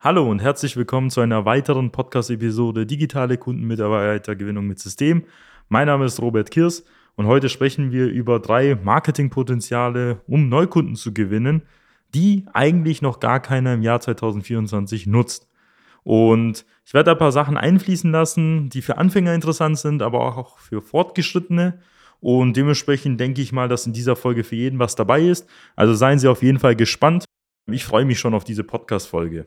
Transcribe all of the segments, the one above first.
Hallo und herzlich willkommen zu einer weiteren Podcast-Episode Digitale Kundenmitarbeitergewinnung mit System. Mein Name ist Robert Kirs und heute sprechen wir über drei Marketingpotenziale, um Neukunden zu gewinnen, die eigentlich noch gar keiner im Jahr 2024 nutzt. Und ich werde ein paar Sachen einfließen lassen, die für Anfänger interessant sind, aber auch für Fortgeschrittene. Und dementsprechend denke ich mal, dass in dieser Folge für jeden was dabei ist. Also seien Sie auf jeden Fall gespannt. Ich freue mich schon auf diese Podcast-Folge.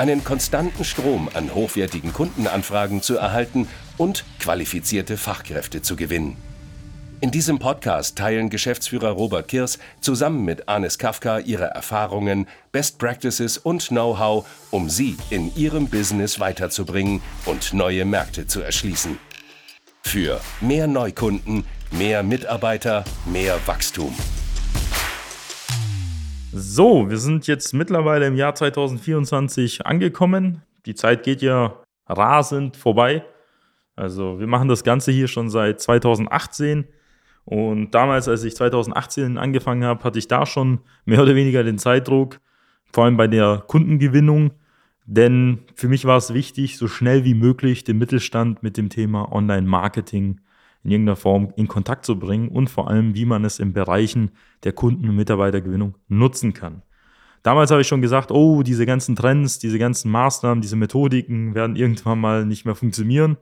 einen konstanten Strom an hochwertigen Kundenanfragen zu erhalten und qualifizierte Fachkräfte zu gewinnen. In diesem Podcast teilen Geschäftsführer Robert Kirs zusammen mit Anis Kafka ihre Erfahrungen, Best Practices und Know-how, um sie in ihrem Business weiterzubringen und neue Märkte zu erschließen. Für mehr Neukunden, mehr Mitarbeiter, mehr Wachstum. So, wir sind jetzt mittlerweile im Jahr 2024 angekommen. Die Zeit geht ja rasend vorbei. Also wir machen das Ganze hier schon seit 2018 und damals, als ich 2018 angefangen habe, hatte ich da schon mehr oder weniger den Zeitdruck, vor allem bei der Kundengewinnung. Denn für mich war es wichtig, so schnell wie möglich den Mittelstand mit dem Thema Online-Marketing in irgendeiner Form in Kontakt zu bringen und vor allem, wie man es in Bereichen der Kunden- und Mitarbeitergewinnung nutzen kann. Damals habe ich schon gesagt, oh, diese ganzen Trends, diese ganzen Maßnahmen, diese Methodiken werden irgendwann mal nicht mehr funktionieren.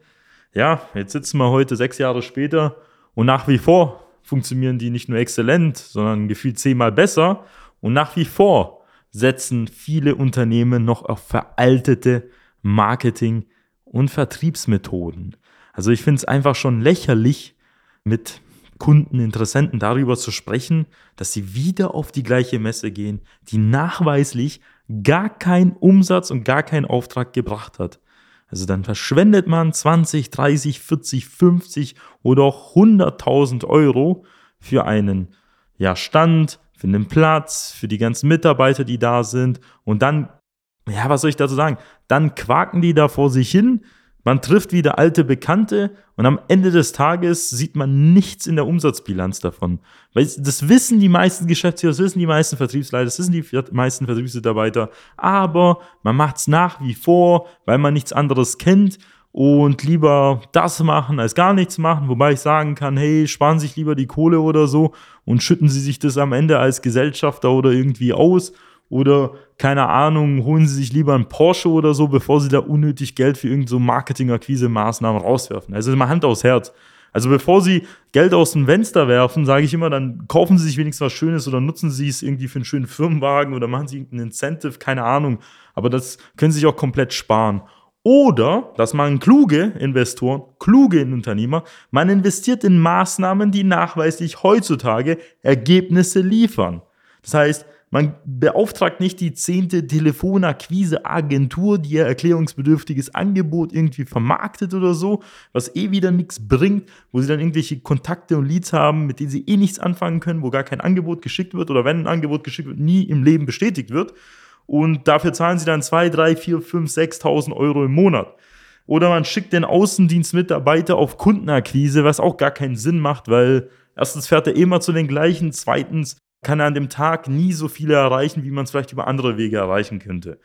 Ja, jetzt sitzen wir heute sechs Jahre später und nach wie vor funktionieren die nicht nur exzellent, sondern gefühlt zehnmal besser. Und nach wie vor setzen viele Unternehmen noch auf veraltete Marketing- und Vertriebsmethoden. Also ich finde es einfach schon lächerlich, mit Kunden, Interessenten darüber zu sprechen, dass sie wieder auf die gleiche Messe gehen, die nachweislich gar keinen Umsatz und gar keinen Auftrag gebracht hat. Also dann verschwendet man 20, 30, 40, 50 oder auch 100.000 Euro für einen ja, Stand, für einen Platz, für die ganzen Mitarbeiter, die da sind. Und dann, ja, was soll ich dazu sagen? Dann quaken die da vor sich hin, man trifft wieder alte Bekannte und am Ende des Tages sieht man nichts in der Umsatzbilanz davon. Weil das wissen die meisten Geschäftsführer, das wissen die meisten Vertriebsleiter, das wissen die meisten Vertriebsmitarbeiter, aber man macht es nach wie vor, weil man nichts anderes kennt und lieber das machen als gar nichts machen, wobei ich sagen kann, hey, sparen sich lieber die Kohle oder so und schütten sie sich das am Ende als Gesellschafter oder irgendwie aus oder keine Ahnung, holen Sie sich lieber einen Porsche oder so, bevor Sie da unnötig Geld für irgendeine so Marketing-Akquise-Maßnahmen rauswerfen. Also mal Hand aufs Herz. Also bevor Sie Geld aus dem Fenster werfen, sage ich immer, dann kaufen Sie sich wenigstens was Schönes oder nutzen Sie es irgendwie für einen schönen Firmenwagen oder machen Sie irgendein Incentive, keine Ahnung. Aber das können Sie sich auch komplett sparen. Oder, das machen kluge Investoren, kluge Unternehmer, man investiert in Maßnahmen, die nachweislich heutzutage Ergebnisse liefern. Das heißt, man beauftragt nicht die zehnte Telefonakquise-Agentur, die ihr erklärungsbedürftiges Angebot irgendwie vermarktet oder so, was eh wieder nichts bringt, wo sie dann irgendwelche Kontakte und Leads haben, mit denen sie eh nichts anfangen können, wo gar kein Angebot geschickt wird oder wenn ein Angebot geschickt wird, nie im Leben bestätigt wird. Und dafür zahlen sie dann 2, 3, 4, 5, 6.000 Euro im Monat. Oder man schickt den Außendienstmitarbeiter auf Kundenakquise, was auch gar keinen Sinn macht, weil erstens fährt er immer zu den gleichen, zweitens kann er an dem Tag nie so viele erreichen, wie man es vielleicht über andere Wege erreichen könnte.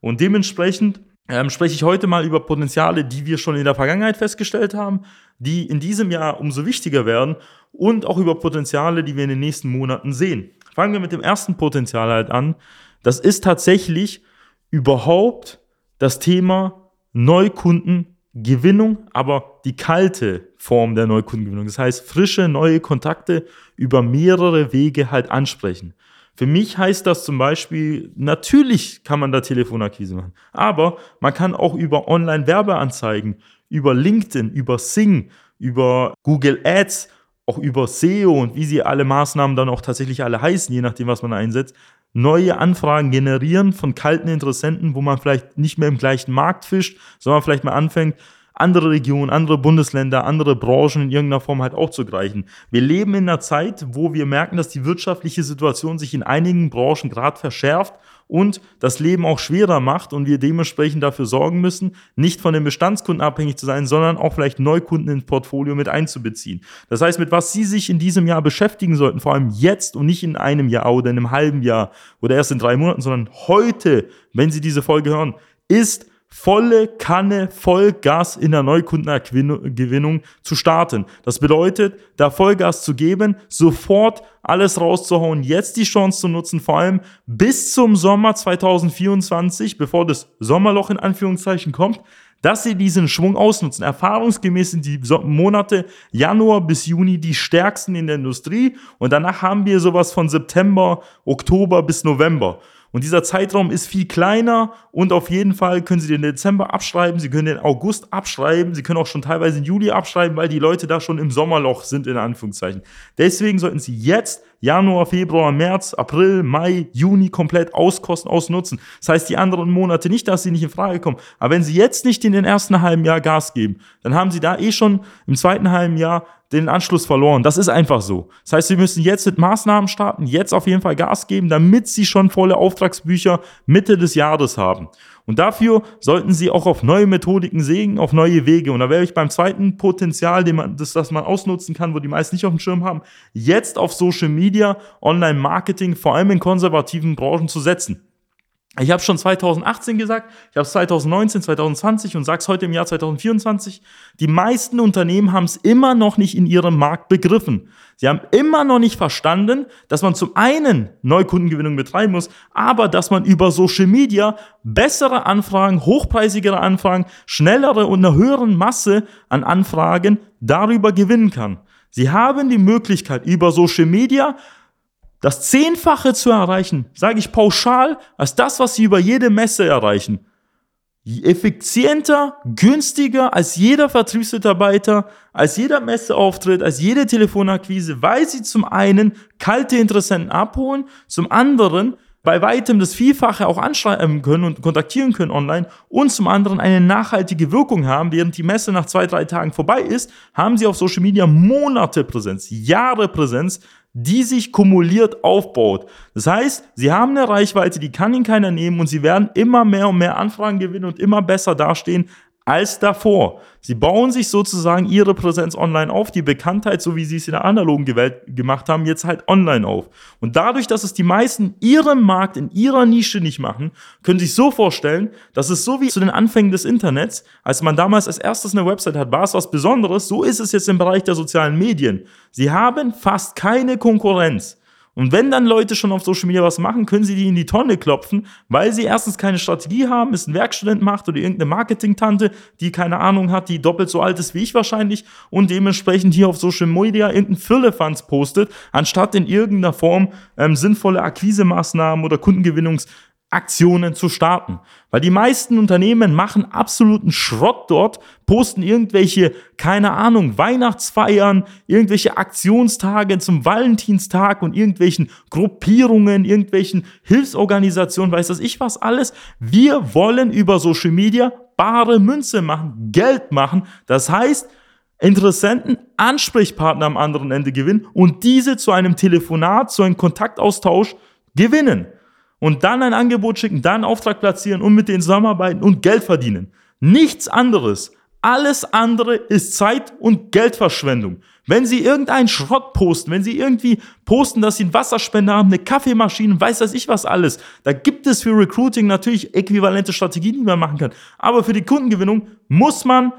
Und dementsprechend ähm, spreche ich heute mal über Potenziale, die wir schon in der Vergangenheit festgestellt haben, die in diesem Jahr umso wichtiger werden und auch über Potenziale, die wir in den nächsten Monaten sehen. Fangen wir mit dem ersten Potenzial halt an. Das ist tatsächlich überhaupt das Thema Neukunden Gewinnung, aber die kalte Form der Neukundengewinnung. Das heißt, frische, neue Kontakte über mehrere Wege halt ansprechen. Für mich heißt das zum Beispiel, natürlich kann man da Telefonakquise machen, aber man kann auch über Online-Werbeanzeigen, über LinkedIn, über Sing, über Google Ads, auch über SEO und wie sie alle Maßnahmen dann auch tatsächlich alle heißen, je nachdem, was man einsetzt, neue Anfragen generieren von kalten Interessenten, wo man vielleicht nicht mehr im gleichen Markt fischt, sondern vielleicht mal anfängt, andere Regionen, andere Bundesländer, andere Branchen in irgendeiner Form halt auch zu greifen. Wir leben in einer Zeit, wo wir merken, dass die wirtschaftliche Situation sich in einigen Branchen gerade verschärft und das Leben auch schwerer macht und wir dementsprechend dafür sorgen müssen, nicht von den Bestandskunden abhängig zu sein, sondern auch vielleicht Neukunden ins Portfolio mit einzubeziehen. Das heißt, mit was Sie sich in diesem Jahr beschäftigen sollten, vor allem jetzt und nicht in einem Jahr oder in einem halben Jahr oder erst in drei Monaten, sondern heute, wenn Sie diese Folge hören, ist volle Kanne, Vollgas in der Neukundengewinnung zu starten. Das bedeutet, da Vollgas zu geben, sofort alles rauszuhauen, jetzt die Chance zu nutzen, vor allem bis zum Sommer 2024, bevor das Sommerloch in Anführungszeichen kommt, dass sie diesen Schwung ausnutzen. Erfahrungsgemäß sind die Monate Januar bis Juni die stärksten in der Industrie und danach haben wir sowas von September, Oktober bis November. Und dieser Zeitraum ist viel kleiner und auf jeden Fall können Sie den Dezember abschreiben, Sie können den August abschreiben, Sie können auch schon teilweise den Juli abschreiben, weil die Leute da schon im Sommerloch sind, in Anführungszeichen. Deswegen sollten Sie jetzt Januar, Februar, März, April, Mai, Juni komplett auskosten, ausnutzen. Das heißt, die anderen Monate nicht, dass sie nicht in Frage kommen. Aber wenn Sie jetzt nicht in den ersten halben Jahr Gas geben, dann haben Sie da eh schon im zweiten halben Jahr den Anschluss verloren. Das ist einfach so. Das heißt, Sie müssen jetzt mit Maßnahmen starten, jetzt auf jeden Fall Gas geben, damit Sie schon volle Auftragsbücher Mitte des Jahres haben. Und dafür sollten Sie auch auf neue Methodiken sägen, auf neue Wege. Und da wäre ich beim zweiten Potenzial, den man, das, das man ausnutzen kann, wo die meisten nicht auf dem Schirm haben, jetzt auf Social Media, Online-Marketing, vor allem in konservativen Branchen zu setzen. Ich habe schon 2018 gesagt, ich habe es 2019, 2020 und sage es heute im Jahr 2024. Die meisten Unternehmen haben es immer noch nicht in ihrem Markt begriffen. Sie haben immer noch nicht verstanden, dass man zum einen Neukundengewinnung betreiben muss, aber dass man über Social Media bessere Anfragen, hochpreisigere Anfragen, schnellere und eine höhere Masse an Anfragen darüber gewinnen kann. Sie haben die Möglichkeit, über Social Media das Zehnfache zu erreichen, sage ich pauschal, als das, was sie über jede Messe erreichen. Effizienter, günstiger als jeder Vertriebsmitarbeiter, als jeder Messeauftritt, als jede Telefonakquise, weil sie zum einen kalte Interessenten abholen, zum anderen bei weitem das Vielfache auch anschreiben können und kontaktieren können online und zum anderen eine nachhaltige Wirkung haben, während die Messe nach zwei, drei Tagen vorbei ist, haben sie auf Social Media Monate Präsenz, Jahre Präsenz, die sich kumuliert aufbaut. Das heißt, sie haben eine Reichweite, die kann ihnen keiner nehmen und sie werden immer mehr und mehr Anfragen gewinnen und immer besser dastehen als davor. Sie bauen sich sozusagen ihre Präsenz online auf, die Bekanntheit, so wie sie es in der analogen Welt gemacht haben, jetzt halt online auf. Und dadurch, dass es die meisten ihrem Markt, in ihrer Nische nicht machen, können sich so vorstellen, dass es so wie zu den Anfängen des Internets, als man damals als erstes eine Website hat, war es was Besonderes, so ist es jetzt im Bereich der sozialen Medien. Sie haben fast keine Konkurrenz. Und wenn dann Leute schon auf Social Media was machen, können sie die in die Tonne klopfen, weil sie erstens keine Strategie haben, es ein Werkstudent macht oder irgendeine Marketing-Tante, die keine Ahnung hat, die doppelt so alt ist wie ich wahrscheinlich und dementsprechend hier auf Social Media irgendein Firlefanz postet, anstatt in irgendeiner Form ähm, sinnvolle Akquisemaßnahmen oder Kundengewinnungs- Aktionen zu starten. Weil die meisten Unternehmen machen absoluten Schrott dort, posten irgendwelche, keine Ahnung, Weihnachtsfeiern, irgendwelche Aktionstage zum Valentinstag und irgendwelchen Gruppierungen, irgendwelchen Hilfsorganisationen, weiß das ich was alles. Wir wollen über Social Media bare Münze machen, Geld machen. Das heißt, Interessenten, Ansprechpartner am anderen Ende gewinnen und diese zu einem Telefonat, zu einem Kontaktaustausch gewinnen und dann ein Angebot schicken, dann einen Auftrag platzieren und mit denen zusammenarbeiten und Geld verdienen. Nichts anderes. Alles andere ist Zeit- und Geldverschwendung. Wenn Sie irgendeinen Schrott posten, wenn Sie irgendwie posten, dass Sie einen Wasserspender haben, eine Kaffeemaschine, weiß das ich was alles, da gibt es für Recruiting natürlich äquivalente Strategien, die man machen kann. Aber für die Kundengewinnung muss man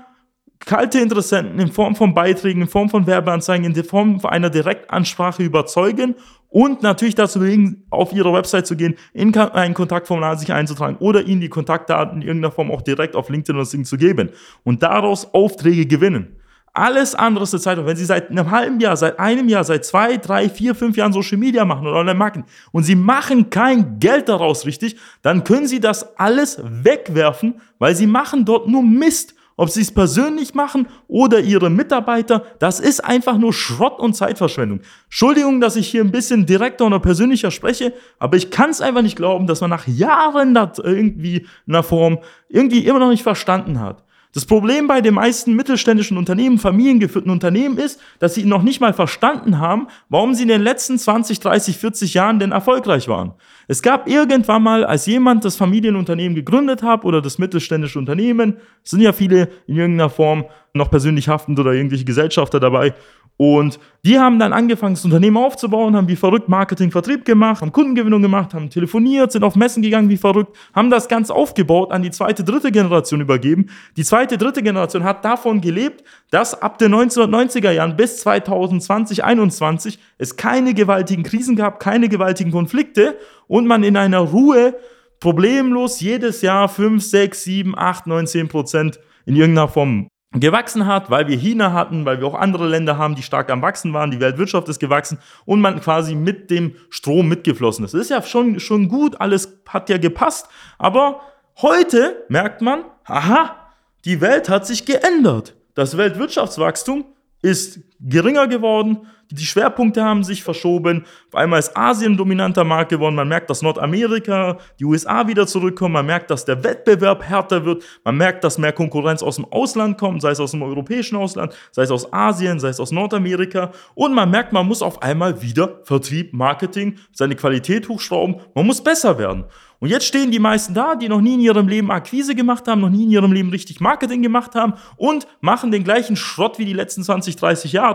kalte Interessenten in Form von Beiträgen, in Form von Werbeanzeigen, in Form einer Direktansprache überzeugen und natürlich dazu bewegen, auf ihre Website zu gehen, in ein Kontaktformular sich einzutragen oder ihnen die Kontaktdaten in irgendeiner Form auch direkt auf LinkedIn oder Ding zu geben und daraus Aufträge gewinnen. Alles andere ist eine Zeitung. Wenn Sie seit einem halben Jahr, seit einem Jahr, seit zwei, drei, vier, fünf Jahren Social Media machen oder Online-Marketing und Sie machen kein Geld daraus richtig, dann können Sie das alles wegwerfen, weil Sie machen dort nur Mist. Ob Sie es persönlich machen oder Ihre Mitarbeiter, das ist einfach nur Schrott und Zeitverschwendung. Entschuldigung, dass ich hier ein bisschen direkter oder persönlicher spreche, aber ich kann es einfach nicht glauben, dass man nach Jahren das irgendwie in einer Form irgendwie immer noch nicht verstanden hat. Das Problem bei den meisten mittelständischen Unternehmen, familiengeführten Unternehmen ist, dass sie noch nicht mal verstanden haben, warum sie in den letzten 20, 30, 40 Jahren denn erfolgreich waren. Es gab irgendwann mal, als jemand das Familienunternehmen gegründet hat oder das mittelständische Unternehmen, sind ja viele in irgendeiner Form noch persönlich haftend oder irgendwelche Gesellschafter dabei, und die haben dann angefangen, das Unternehmen aufzubauen, haben wie verrückt Marketing, Vertrieb gemacht, haben Kundengewinnung gemacht, haben telefoniert, sind auf Messen gegangen wie verrückt, haben das Ganze aufgebaut, an die zweite, dritte Generation übergeben. Die zweite, dritte Generation hat davon gelebt, dass ab den 1990er Jahren bis 2020, 2021 es keine gewaltigen Krisen gab, keine gewaltigen Konflikte und man in einer Ruhe problemlos jedes Jahr 5, 6, 7, 8, 9, 10 Prozent in irgendeiner Form gewachsen hat, weil wir China hatten, weil wir auch andere Länder haben, die stark am Wachsen waren, die Weltwirtschaft ist gewachsen und man quasi mit dem Strom mitgeflossen ist. Das ist ja schon, schon gut, alles hat ja gepasst, aber heute merkt man, aha, die Welt hat sich geändert. Das Weltwirtschaftswachstum ist geringer geworden, die Schwerpunkte haben sich verschoben. Auf einmal ist Asien dominanter Markt geworden. Man merkt, dass Nordamerika, die USA wieder zurückkommen. Man merkt, dass der Wettbewerb härter wird. Man merkt, dass mehr Konkurrenz aus dem Ausland kommt, sei es aus dem europäischen Ausland, sei es aus Asien, sei es aus Nordamerika. Und man merkt, man muss auf einmal wieder Vertrieb, Marketing, seine Qualität hochschrauben. Man muss besser werden. Und jetzt stehen die meisten da, die noch nie in ihrem Leben Akquise gemacht haben, noch nie in ihrem Leben richtig Marketing gemacht haben und machen den gleichen Schrott wie die letzten 20, 30 Jahre,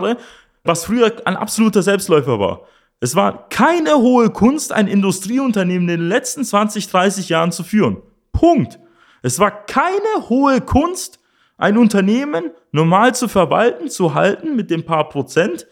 was früher ein absoluter Selbstläufer war. Es war keine hohe Kunst, ein Industrieunternehmen in den letzten 20, 30 Jahren zu führen. Punkt. Es war keine hohe Kunst, ein Unternehmen normal zu verwalten, zu halten mit dem paar Prozent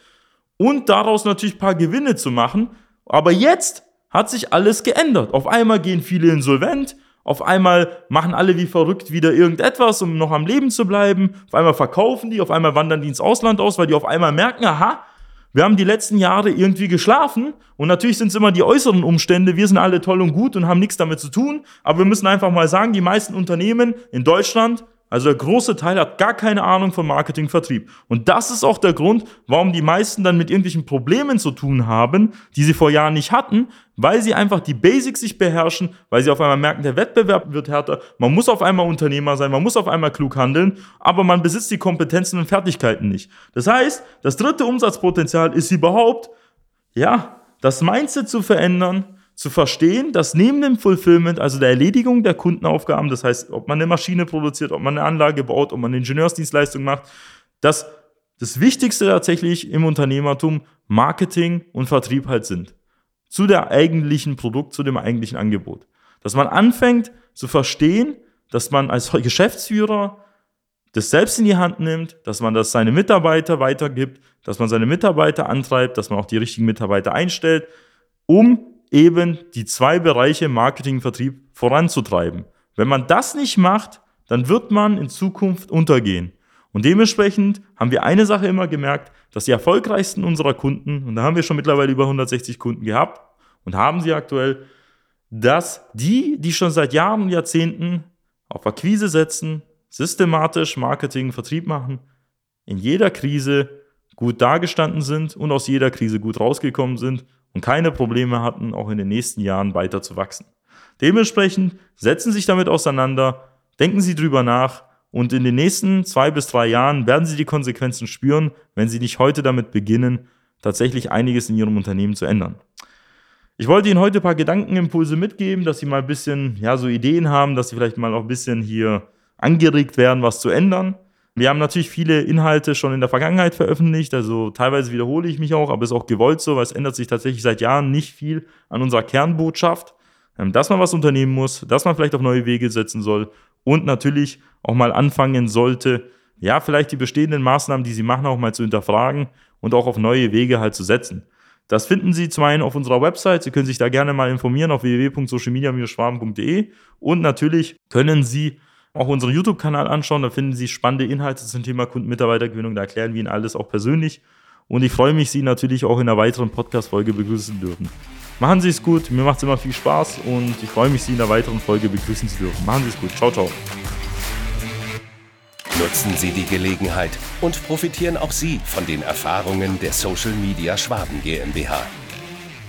und daraus natürlich paar Gewinne zu machen. Aber jetzt hat sich alles geändert. Auf einmal gehen viele insolvent, auf einmal machen alle wie verrückt wieder irgendetwas, um noch am Leben zu bleiben. Auf einmal verkaufen die, auf einmal wandern die ins Ausland aus, weil die auf einmal merken, aha, wir haben die letzten Jahre irgendwie geschlafen und natürlich sind es immer die äußeren Umstände. Wir sind alle toll und gut und haben nichts damit zu tun. Aber wir müssen einfach mal sagen, die meisten Unternehmen in Deutschland also der große Teil hat gar keine Ahnung von Marketing, Vertrieb. Und das ist auch der Grund, warum die meisten dann mit irgendwelchen Problemen zu tun haben, die sie vor Jahren nicht hatten, weil sie einfach die Basics sich beherrschen, weil sie auf einmal merken, der Wettbewerb wird härter, man muss auf einmal Unternehmer sein, man muss auf einmal klug handeln, aber man besitzt die Kompetenzen und Fertigkeiten nicht. Das heißt, das dritte Umsatzpotenzial ist überhaupt, ja, das Mindset zu verändern, zu verstehen, dass neben dem Fulfillment, also der Erledigung der Kundenaufgaben, das heißt, ob man eine Maschine produziert, ob man eine Anlage baut, ob man eine Ingenieursdienstleistung macht, dass das Wichtigste tatsächlich im Unternehmertum Marketing und Vertrieb halt sind. Zu der eigentlichen Produkt, zu dem eigentlichen Angebot. Dass man anfängt zu verstehen, dass man als Geschäftsführer das selbst in die Hand nimmt, dass man das seine Mitarbeiter weitergibt, dass man seine Mitarbeiter antreibt, dass man auch die richtigen Mitarbeiter einstellt, um eben die zwei Bereiche Marketing, Vertrieb voranzutreiben. Wenn man das nicht macht, dann wird man in Zukunft untergehen. Und dementsprechend haben wir eine Sache immer gemerkt, dass die erfolgreichsten unserer Kunden, und da haben wir schon mittlerweile über 160 Kunden gehabt und haben sie aktuell, dass die, die schon seit Jahren und Jahrzehnten auf Akquise setzen, systematisch Marketing, Vertrieb machen, in jeder Krise gut dargestanden sind und aus jeder Krise gut rausgekommen sind und keine Probleme hatten, auch in den nächsten Jahren weiter zu wachsen. Dementsprechend setzen Sie sich damit auseinander, denken Sie drüber nach und in den nächsten zwei bis drei Jahren werden Sie die Konsequenzen spüren, wenn Sie nicht heute damit beginnen, tatsächlich einiges in Ihrem Unternehmen zu ändern. Ich wollte Ihnen heute ein paar Gedankenimpulse mitgeben, dass Sie mal ein bisschen, ja, so Ideen haben, dass Sie vielleicht mal auch ein bisschen hier angeregt werden, was zu ändern. Wir haben natürlich viele Inhalte schon in der Vergangenheit veröffentlicht, also teilweise wiederhole ich mich auch, aber ist auch gewollt so, weil es ändert sich tatsächlich seit Jahren nicht viel an unserer Kernbotschaft, ähm, dass man was unternehmen muss, dass man vielleicht auf neue Wege setzen soll und natürlich auch mal anfangen sollte, ja, vielleicht die bestehenden Maßnahmen, die Sie machen, auch mal zu hinterfragen und auch auf neue Wege halt zu setzen. Das finden Sie zum einen auf unserer Website. Sie können sich da gerne mal informieren auf www.socialmedia-schwaben.de. Und natürlich können Sie auch unseren YouTube-Kanal anschauen. Da finden Sie spannende Inhalte zum Thema Kundenmitarbeitergewinnung. Da erklären wir Ihnen alles auch persönlich. Und ich freue mich, Sie natürlich auch in einer weiteren Podcast-Folge begrüßen dürfen. Machen Sie es gut, mir macht es immer viel Spaß und ich freue mich, Sie in einer weiteren Folge begrüßen zu dürfen. Machen Sie es gut. Ciao, ciao. Nutzen Sie die Gelegenheit und profitieren auch Sie von den Erfahrungen der Social Media Schwaben GmbH.